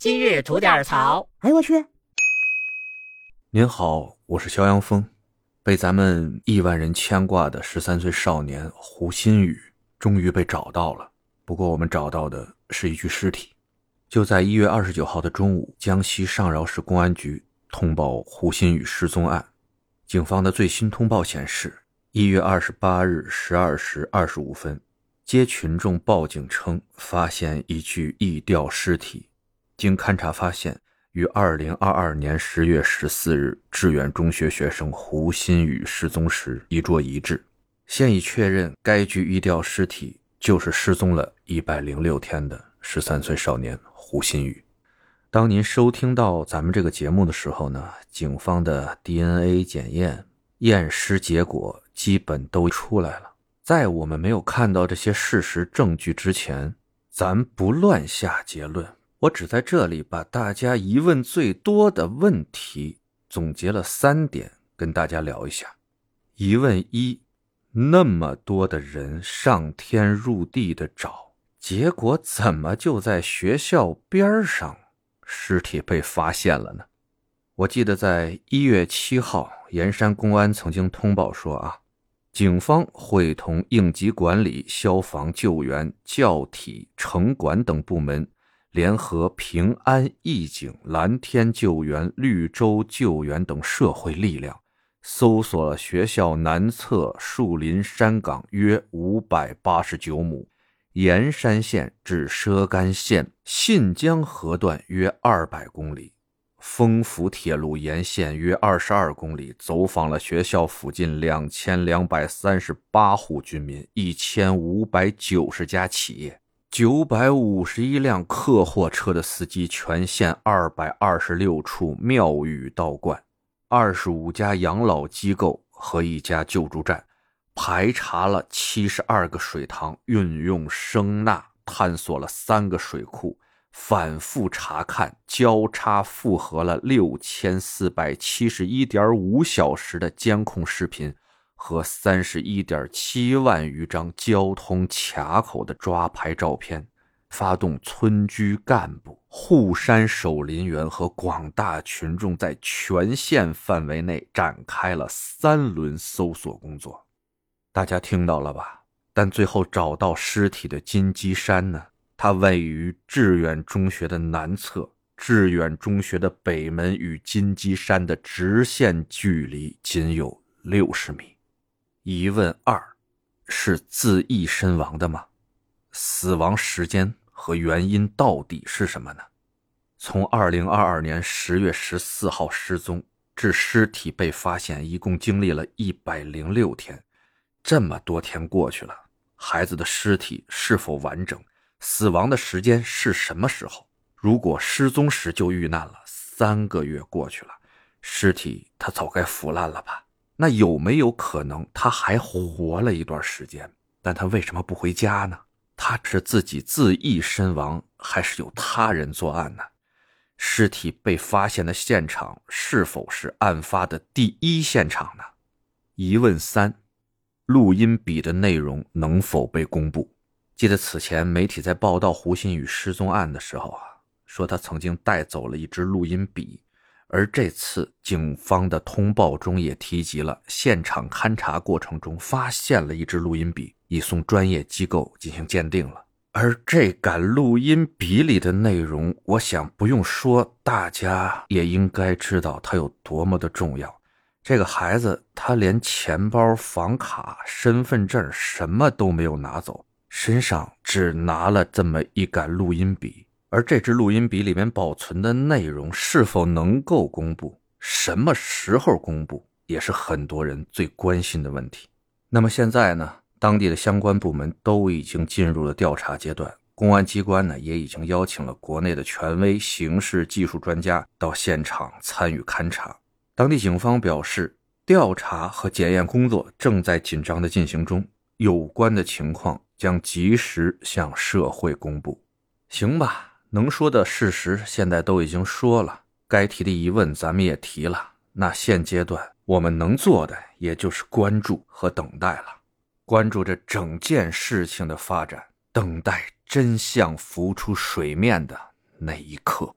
今日吐点槽。哎呦我去！您好，我是肖阳峰。被咱们亿万人牵挂的十三岁少年胡鑫宇终于被找到了。不过我们找到的是一具尸体。就在一月二十九号的中午，江西上饶市公安局通报胡鑫宇失踪案。警方的最新通报显示，一月二十八日十二时二十五分。接群众报警称，发现一具异吊尸体。经勘查发现，于2022年10月14日致远中学学生胡鑫宇失踪时衣着一致。现已确认，该具异吊尸体就是失踪了一百零六天的13岁少年胡鑫宇。当您收听到咱们这个节目的时候呢，警方的 DNA 检验验尸结果基本都出来了。在我们没有看到这些事实证据之前，咱不乱下结论。我只在这里把大家疑问最多的问题总结了三点，跟大家聊一下。疑问一：那么多的人上天入地的找，结果怎么就在学校边上尸体被发现了呢？我记得在一月七号，盐山公安曾经通报说啊。警方会同应急管理、消防救援、教体、城管等部门，联合平安义警、蓝天救援、绿洲救援等社会力量，搜索了学校南侧树林山岗约五百八十九亩，盐山县至畲甘县信江河段约二百公里。丰福铁路沿线约二十二公里，走访了学校附近两千两百三十八户居民，一千五百九十家企业，九百五十一辆客货车的司机，全县二百二十六处庙宇道观，二十五家养老机构和一家救助站，排查了七十二个水塘，运用声呐探索了三个水库。反复查看、交叉复核了六千四百七十一点五小时的监控视频和三十一点七万余张交通卡口的抓拍照片，发动村居干部、护山守林员和广大群众在全县范围内展开了三轮搜索工作。大家听到了吧？但最后找到尸体的金鸡山呢？它位于致远中学的南侧，致远中学的北门与金鸡山的直线距离仅有六十米。疑问二：是自缢身亡的吗？死亡时间和原因到底是什么呢？从二零二二年十月十四号失踪至尸体被发现，一共经历了一百零六天。这么多天过去了，孩子的尸体是否完整？死亡的时间是什么时候？如果失踪时就遇难了，三个月过去了，尸体他早该腐烂了吧？那有没有可能他还活了一段时间？但他为什么不回家呢？他是自己自缢身亡，还是有他人作案呢？尸体被发现的现场是否是案发的第一现场呢？疑问三：录音笔的内容能否被公布？记得此前媒体在报道胡鑫宇失踪案的时候啊，说他曾经带走了一支录音笔，而这次警方的通报中也提及了现场勘查过程中发现了一支录音笔，已送专业机构进行鉴定了。而这杆录音笔里的内容，我想不用说，大家也应该知道它有多么的重要。这个孩子他连钱包、房卡、身份证什么都没有拿走。身上只拿了这么一杆录音笔，而这支录音笔里面保存的内容是否能够公布，什么时候公布，也是很多人最关心的问题。那么现在呢，当地的相关部门都已经进入了调查阶段，公安机关呢也已经邀请了国内的权威刑事技术专家到现场参与勘查。当地警方表示，调查和检验工作正在紧张的进行中，有关的情况。将及时向社会公布，行吧？能说的事实现在都已经说了，该提的疑问咱们也提了。那现阶段我们能做的，也就是关注和等待了，关注着整件事情的发展，等待真相浮出水面的那一刻。